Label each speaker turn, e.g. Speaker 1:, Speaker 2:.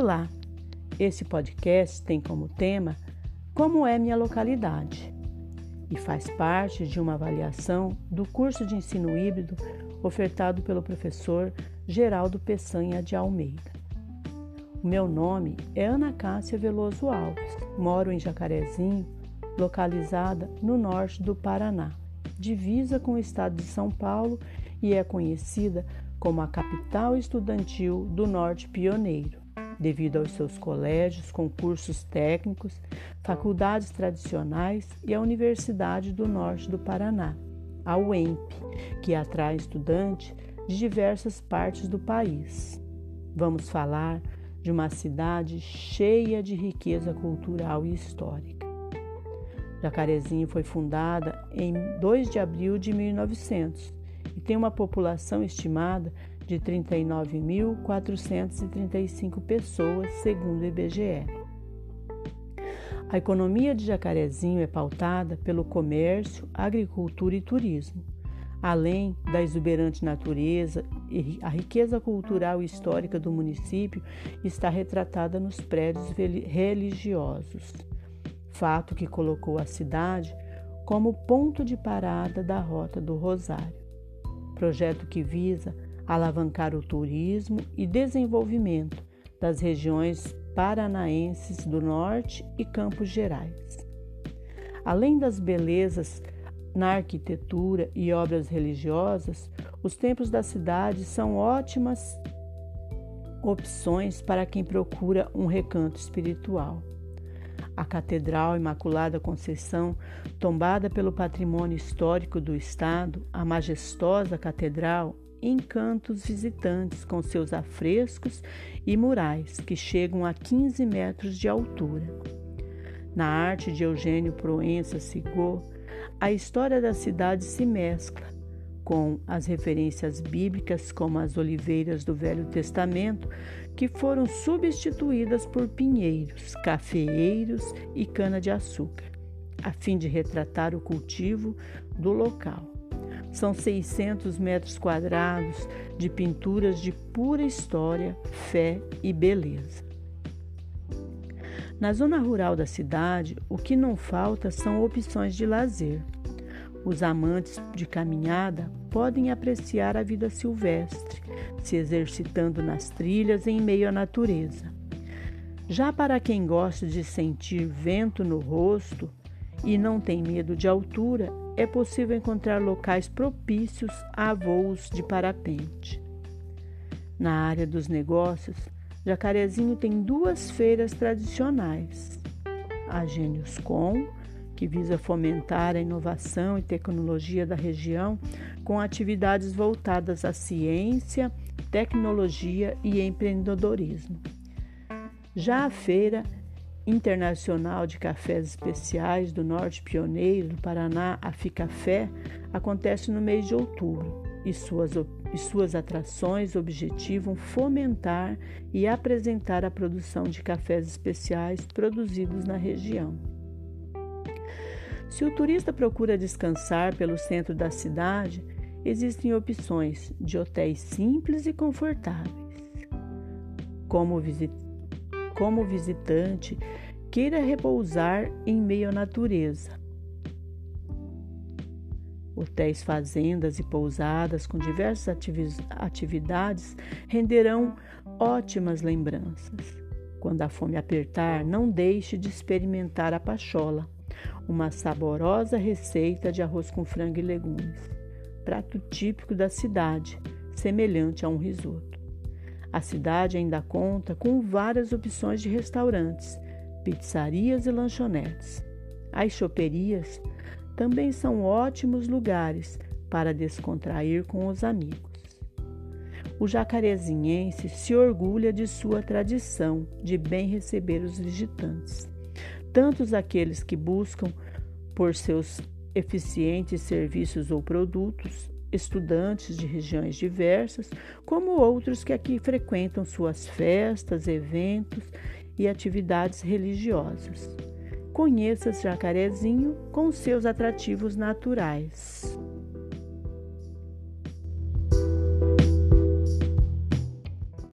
Speaker 1: Olá! Esse podcast tem como tema Como é minha localidade e faz parte de uma avaliação do curso de ensino híbrido ofertado pelo professor Geraldo Peçanha de Almeida. O meu nome é Ana Cássia Veloso Alves, moro em Jacarezinho, localizada no norte do Paraná, divisa com o estado de São Paulo e é conhecida como a capital estudantil do norte pioneiro devido aos seus colégios com cursos técnicos, faculdades tradicionais e a Universidade do Norte do Paraná, a UEMP, que atrai estudantes de diversas partes do país. Vamos falar de uma cidade cheia de riqueza cultural e histórica. Jacarezinho foi fundada em 2 de abril de 1900 e tem uma população estimada de 39.435 pessoas, segundo o IBGE. A economia de Jacarezinho é pautada pelo comércio, agricultura e turismo. Além da exuberante natureza a riqueza cultural e histórica do município está retratada nos prédios religiosos, fato que colocou a cidade como ponto de parada da Rota do Rosário. Projeto que visa alavancar o turismo e desenvolvimento das regiões paranaenses do Norte e Campos Gerais. Além das belezas na arquitetura e obras religiosas, os templos da cidade são ótimas opções para quem procura um recanto espiritual. A Catedral Imaculada Conceição, tombada pelo patrimônio histórico do Estado, a majestosa catedral encanta os visitantes com seus afrescos e murais que chegam a 15 metros de altura. Na arte de Eugênio Proença Sigô, a história da cidade se mescla com as referências bíblicas, como as oliveiras do Velho Testamento, que foram substituídas por pinheiros, cafeeiros e cana-de-açúcar, a fim de retratar o cultivo do local. São 600 metros quadrados de pinturas de pura história, fé e beleza. Na zona rural da cidade, o que não falta são opções de lazer. Os amantes de caminhada podem apreciar a vida silvestre, se exercitando nas trilhas em meio à natureza. Já para quem gosta de sentir vento no rosto e não tem medo de altura, é possível encontrar locais propícios a voos de parapente. Na área dos negócios, Jacarezinho tem duas feiras tradicionais: a Gênios Com, que visa fomentar a inovação e tecnologia da região com atividades voltadas à ciência, tecnologia e empreendedorismo. Já a feira Internacional de Cafés Especiais do Norte Pioneiro do Paraná, a Ficafé, acontece no mês de outubro e suas, e suas atrações objetivam fomentar e apresentar a produção de cafés especiais produzidos na região. Se o turista procura descansar pelo centro da cidade, existem opções de hotéis simples e confortáveis. Como visitar como visitante queira repousar em meio à natureza. Hotéis, fazendas e pousadas com diversas atividades renderão ótimas lembranças. Quando a fome apertar, não deixe de experimentar a pachola, uma saborosa receita de arroz com frango e legumes, prato típico da cidade, semelhante a um risoto. A cidade ainda conta com várias opções de restaurantes, pizzarias e lanchonetes. As choperias também são ótimos lugares para descontrair com os amigos. O jacarezinhense se orgulha de sua tradição de bem receber os visitantes, tanto aqueles que buscam por seus eficientes serviços ou produtos, estudantes de regiões diversas, como outros que aqui frequentam suas festas, eventos e atividades religiosas. Conheça Jacarezinho com seus atrativos naturais.